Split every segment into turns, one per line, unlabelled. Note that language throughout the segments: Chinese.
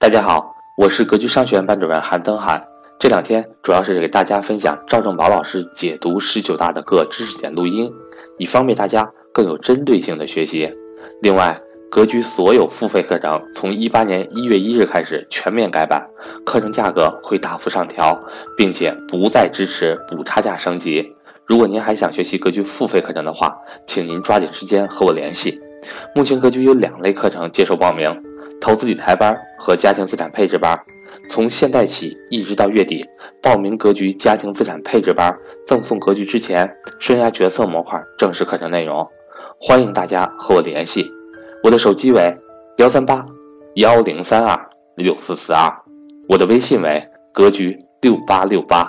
大家好，我是格局商学院班主任韩登海。这两天主要是给大家分享赵正宝老师解读十九大的各知识点录音，以方便大家更有针对性的学习。另外，格局所有付费课程从一八年一月一日开始全面改版，课程价格会大幅上调，并且不再支持补差价升级。如果您还想学习格局付费课程的话，请您抓紧时间和我联系。目前格局有两类课程接受报名。投资理财班和家庭资产配置班，从现在起一直到月底，报名格局家庭资产配置班，赠送格局之前生涯决策模块正式课程内容。欢迎大家和我联系，我的手机为幺三八幺零三二六四四二，我的微信为格局六八六八。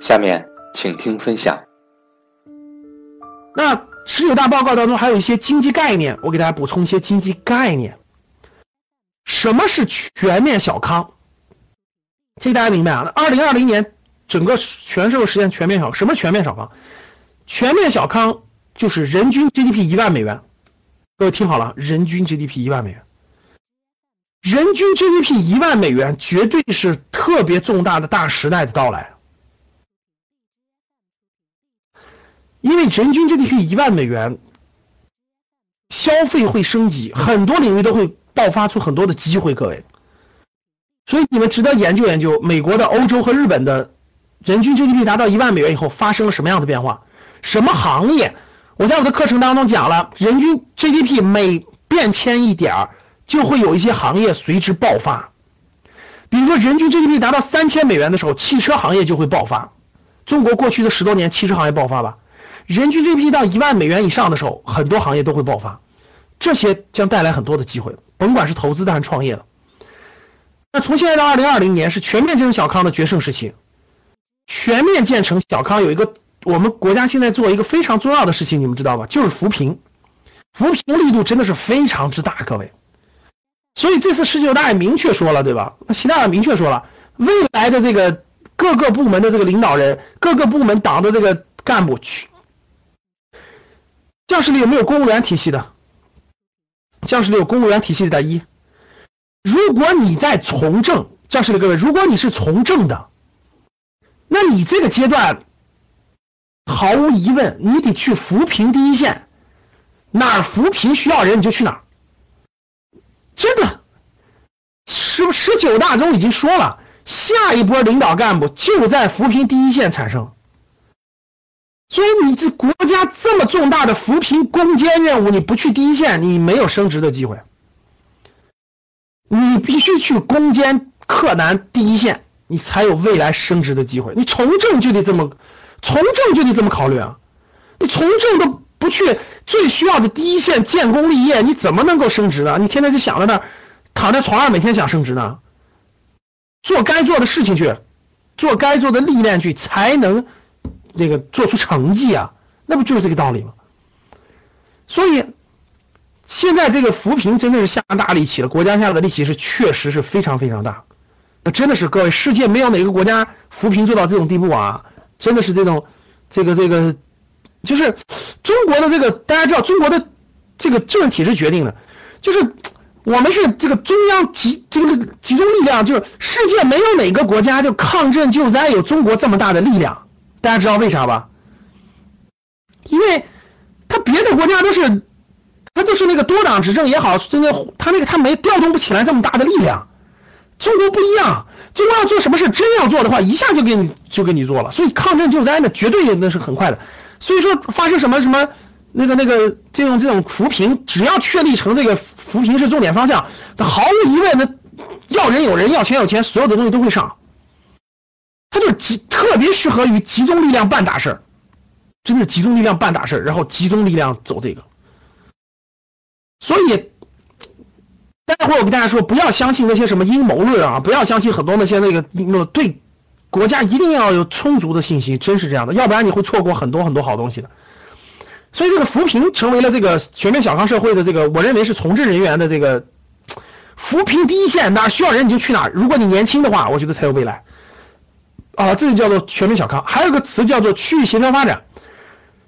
下面请听分享。
那十九大报告当中还有一些经济概念，我给大家补充一些经济概念。什么是全面小康？这大家明白啊？二零二零年整个全社会实现全面小，什么全面小康？全面小康就是人均 GDP 一万美元。各位听好了，人均 GDP 一万美元，人均 GDP 一万美元绝对是特别重大的大时代的到来。因为人均 GDP 一万美元，消费会升级，很多领域都会。爆发出很多的机会，各位，所以你们值得研究研究美国的、欧洲和日本的人均 GDP 达到一万美元以后发生了什么样的变化？什么行业？我在我的课程当中讲了，人均 GDP 每变迁一点儿，就会有一些行业随之爆发。比如说，人均 GDP 达到三千美元的时候，汽车行业就会爆发。中国过去的十多年，汽车行业爆发吧。人均 GDP 到一万美元以上的时候，很多行业都会爆发，这些将带来很多的机会。甭管是投资的还是创业的，那从现在到二零二零年是全面建成小康的决胜时期。全面建成小康有一个，我们国家现在做一个非常重要的事情，你们知道吧？就是扶贫，扶贫力度真的是非常之大，各位。所以这次十九大也明确说了，对吧？习大大明确说了，未来的这个各个部门的这个领导人，各个部门党的这个干部去，教室里有没有公务员体系的？教室里有公务员体系的一，如果你在从政，教室里各位，如果你是从政的，那你这个阶段，毫无疑问，你得去扶贫第一线，哪儿扶贫需要人你就去哪儿。真的，十十九大中已经说了，下一波领导干部就在扶贫第一线产生。所以你这国家这么重大的扶贫攻坚任务，你不去第一线，你没有升职的机会。你必须去攻坚克难第一线，你才有未来升职的机会。你从政就得这么，从政就得这么考虑啊！你从政都不去最需要的第一线建功立业，你怎么能够升职呢？你天天就想着那，躺在床上每天想升职呢？做该做的事情去，做该做的历练去，才能。这个做出成绩啊，那不就是这个道理吗？所以，现在这个扶贫真的是下大力气了，国家下的力气是确实是非常非常大。那真的是各位，世界没有哪个国家扶贫做到这种地步啊！真的是这种，这个这个，就是中国的这个，大家知道中国的这个政治体制决定的，就是我们是这个中央集这个集中力量，就是世界没有哪个国家就抗震救灾有中国这么大的力量。大家知道为啥吧？因为他别的国家都是，他都是那个多党执政也好，真的他那个他没调动不起来这么大的力量。中国不一样，中国要做什么事，真要做的话，一下就给你就给你做了。所以抗震救灾呢，绝对那是很快的。所以说发生什么什么那个那个这种这种扶贫，只要确立成这个扶贫是重点方向，那毫无疑问，那要人有人，要钱有钱，所有的东西都会上。他就集特别适合于集中力量办大事儿，真的集中力量办大事儿，然后集中力量走这个。所以，待会儿我跟大家说，不要相信那些什么阴谋论啊，不要相信很多那些那个那对国家一定要有充足的信息，真是这样的，要不然你会错过很多很多好东西的。所以，这个扶贫成为了这个全面小康社会的这个，我认为是从政人员的这个扶贫第一线，哪需要人你就去哪。如果你年轻的话，我觉得才有未来。啊，这就叫做全面小康。还有个词叫做区域协调发展。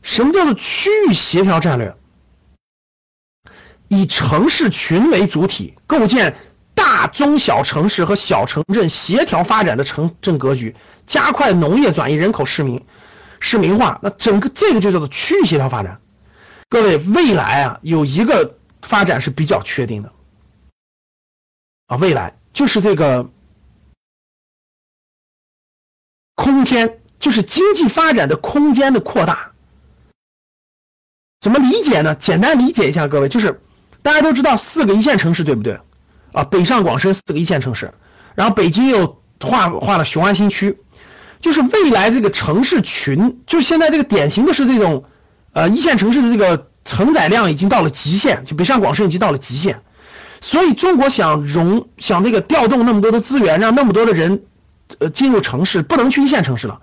什么叫做区域协调战略？以城市群为主体，构建大中小城市和小城镇协调发展的城镇格局，加快农业转移、人口市民市民化。那整个这个就叫做区域协调发展。各位，未来啊，有一个发展是比较确定的啊，未来就是这个空间，就是经济发展的空间的扩大。怎么理解呢？简单理解一下，各位，就是大家都知道四个一线城市，对不对？啊，北上广深四个一线城市，然后北京又划划了雄安新区，就是未来这个城市群，就是现在这个典型的是这种。呃，一线城市的这个承载量已经到了极限，就北上广深已经到了极限，所以中国想融想这个调动那么多的资源，让那么多的人，呃，进入城市，不能去一线城市了，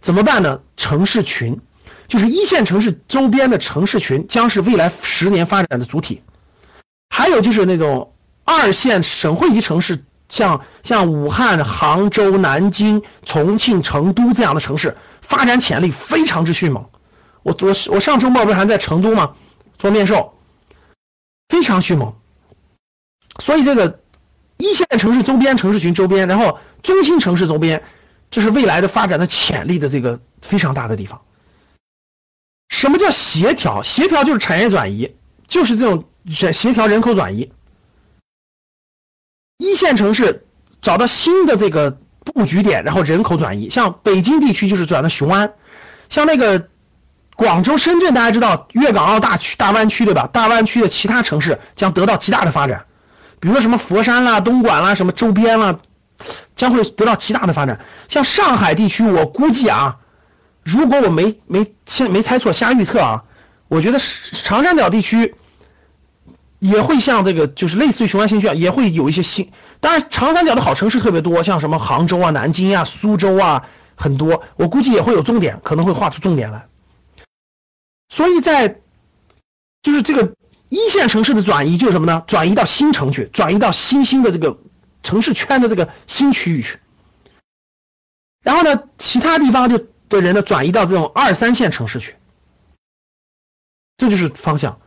怎么办呢？城市群，就是一线城市周边的城市群将是未来十年发展的主体，还有就是那种二线省会级城市，像像武汉、杭州、南京、重庆、成都这样的城市，发展潜力非常之迅猛。我我我上周末不是还在成都吗？做面授，非常迅猛。所以这个一线城市周边城市群周边，然后中心城市周边，这是未来的发展的潜力的这个非常大的地方。什么叫协调？协调就是产业转移，就是这种协协调人口转移。一线城市找到新的这个布局点，然后人口转移。像北京地区就是转到雄安，像那个。广州、深圳，大家知道粤港澳大区、大湾区对吧？大湾区的其他城市将得到极大的发展，比如说什么佛山啦、东莞啦、什么周边啦，将会得到极大的发展。像上海地区，我估计啊，如果我没没现没猜错，瞎预测啊，我觉得长三角地区也会像这个，就是类似于雄安新区啊，也会有一些新。当然，长三角的好城市特别多，像什么杭州啊、南京啊、苏州啊，很多，我估计也会有重点，可能会画出重点来。所以在，就是这个一线城市的转移，就是什么呢？转移到新城去，转移到新兴的这个城市圈的这个新区域去。然后呢，其他地方就的人呢，转移到这种二三线城市去。这就是方向。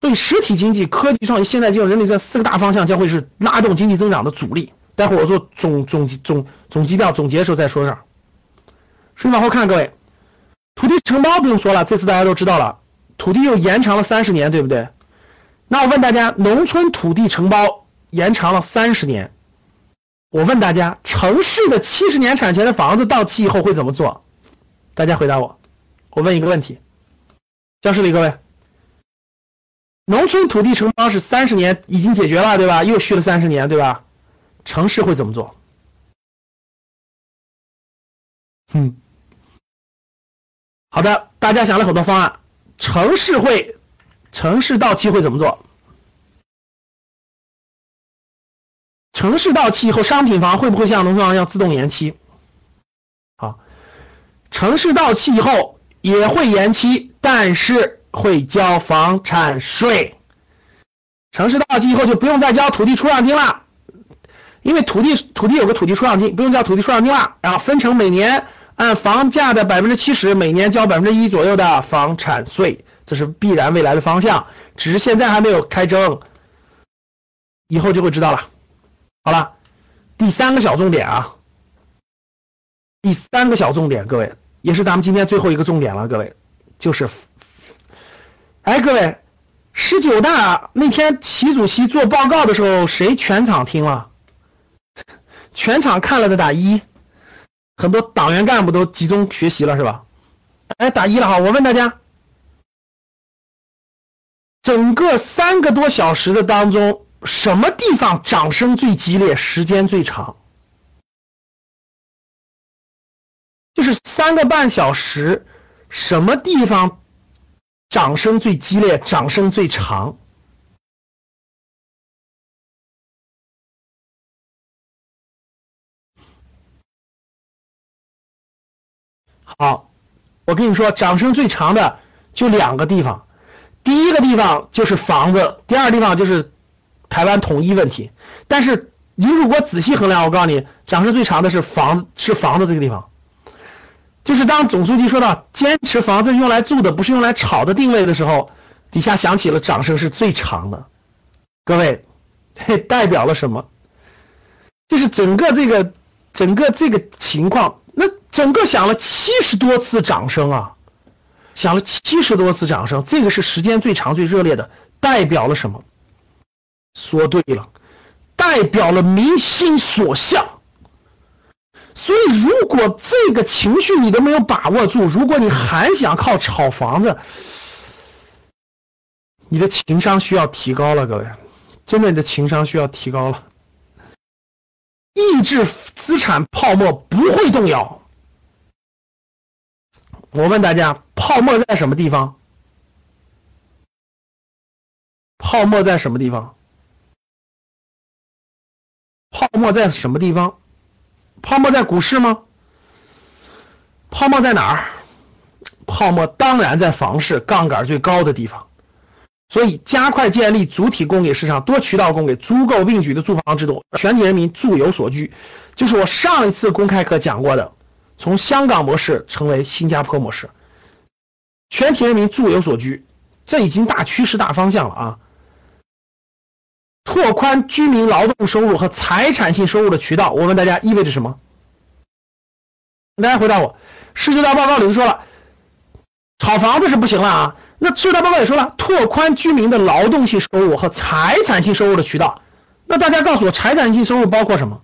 所以，实体经济、科技创新、现代金融、人力这四个大方向将会是拉动经济增长的主力。待会儿我做总总总总基调总结的时候再说上。顺往后看，各位。土地承包不用说了，这次大家都知道了，土地又延长了三十年，对不对？那我问大家，农村土地承包延长了三十年，我问大家，城市的七十年产权的房子到期以后会怎么做？大家回答我。我问一个问题，教室里各位，农村土地承包是三十年已经解决了，对吧？又续了三十年，对吧？城市会怎么做？嗯。好的，大家想了很多方案。城市会，城市到期会怎么做？城市到期以后，商品房会不会像农村房一样自动延期？好，城市到期以后也会延期，但是会交房产税。城市到期以后就不用再交土地出让金了，因为土地土地有个土地出让金，不用交土地出让金了，然后分成每年。按房价的百分之七十，每年交百分之一左右的房产税，这是必然未来的方向，只是现在还没有开征，以后就会知道了。好了，第三个小重点啊，第三个小重点，各位也是咱们今天最后一个重点了，各位就是，哎，各位，十九大那天习主席做报告的时候，谁全场听了？全场看了的打一。很多党员干部都集中学习了，是吧？哎，打一了哈！我问大家，整个三个多小时的当中，什么地方掌声最激烈，时间最长？就是三个半小时，什么地方掌声最激烈，掌声最长？好，我跟你说，掌声最长的就两个地方，第一个地方就是房子，第二个地方就是台湾统一问题。但是你如果仔细衡量，我告诉你，掌声最长的是房子，是房子这个地方。就是当总书记说到坚持房子用来住的，不是用来炒的定位的时候，底下响起了掌声是最长的。各位，代表了什么？就是整个这个整个这个情况，那整个响了七十多次掌声啊，响了七十多次掌声，这个是时间最长最热烈的，代表了什么？说对了，代表了民心所向。所以，如果这个情绪你都没有把握住，如果你还想靠炒房子，你的情商需要提高了，各位，真的，你的情商需要提高了。抑制资产泡沫不会动摇。我问大家，泡沫在什么地方？泡沫在什么地方？泡沫在什么地方？泡沫在股市吗？泡沫在哪儿？泡沫当然在房市，杠杆最高的地方。所以，加快建立主体供给市场、多渠道供给、足够并举的住房制度，全体人民住有所居，就是我上一次公开课讲过的，从香港模式成为新加坡模式。全体人民住有所居，这已经大趋势、大方向了啊！拓宽居民劳动收入和财产性收入的渠道，我问大家意味着什么？大家回答我。十九大报告里头说了，炒房子是不行了啊。那十九大报告也说了，拓宽居民的劳动性收入和财产性收入的渠道。那大家告诉我，财产性收入包括什么？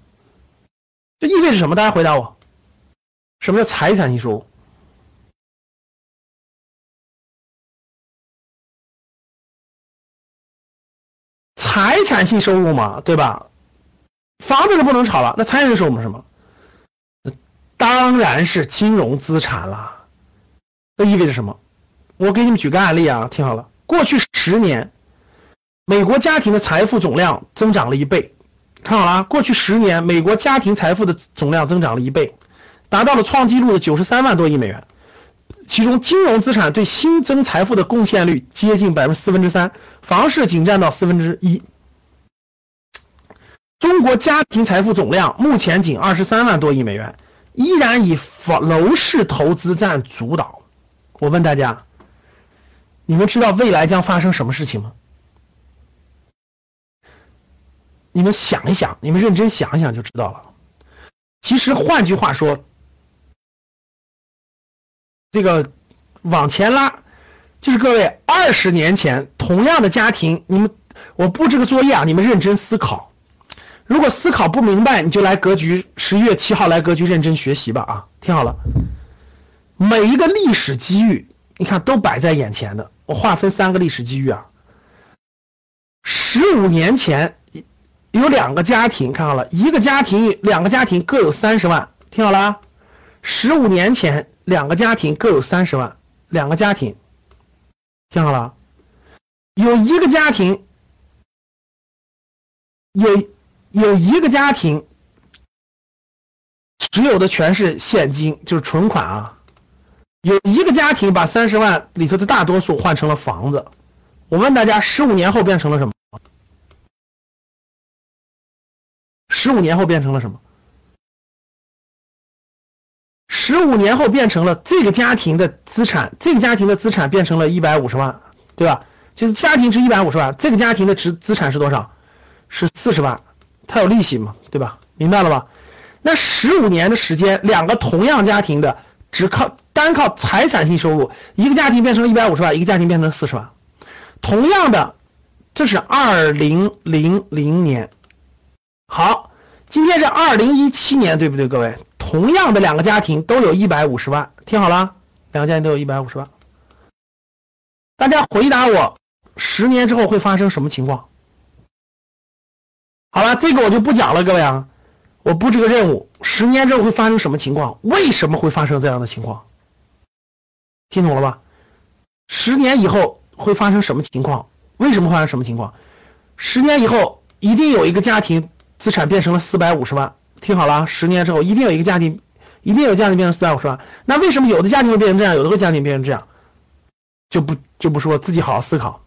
这意味着什么？大家回答我。什么叫财产性收入？财产性收入嘛，对吧？房子是不能炒了，那财产性收入是什么？当然是金融资产了。那意味着什么？我给你们举个案例啊，听好了，过去十年，美国家庭的财富总量增长了一倍。看好了，过去十年，美国家庭财富的总量增长了一倍，达到了创纪录的九十三万多亿美元。其中，金融资产对新增财富的贡献率接近百分之四分之三，房市仅占到四分之一。中国家庭财富总量目前仅二十三万多亿美元，依然以房楼市投资占主导。我问大家，你们知道未来将发生什么事情吗？你们想一想，你们认真想一想就知道了。其实，换句话说。这个往前拉，就是各位二十年前同样的家庭，你们我布置个作业啊，你们认真思考。如果思考不明白，你就来格局十一月七号来格局认真学习吧啊！听好了，每一个历史机遇，你看都摆在眼前的。我划分三个历史机遇啊。十五年前有两个家庭，看好了，一个家庭两个家庭各有三十万，听好了，十五年前。两个家庭各有三十万，两个家庭，听好了，有一个家庭，有有一个家庭，持有的全是现金，就是存款啊。有一个家庭把三十万里头的大多数换成了房子。我问大家，十五年后变成了什么？十五年后变成了什么？十五年后变成了这个家庭的资产，这个家庭的资产变成了一百五十万，对吧？就是家庭值一百五十万，这个家庭的值资产是多少？是四十万，它有利息嘛，对吧？明白了吧？那十五年的时间，两个同样家庭的，只靠单靠财产性收入，一个家庭变成了一百五十万，一个家庭变成四十万。同样的，这是二零零零年。好，今天是二零一七年，对不对，各位？同样的两个家庭都有一百五十万，听好了，两个家庭都有一百五十万。大家回答我，十年之后会发生什么情况？好了，这个我就不讲了，各位啊，我布置个任务，十年之后会发生什么情况？为什么会发生这样的情况？听懂了吧？十年以后会发生什么情况？为什么发生什么情况？十年以后一定有一个家庭资产变成了四百五十万。听好了，十年之后一定有一个家庭，一定有家庭变成四百五十万。那为什么有的家庭会变成这样，有的会家庭变成这样？就不就不说，自己好好思考。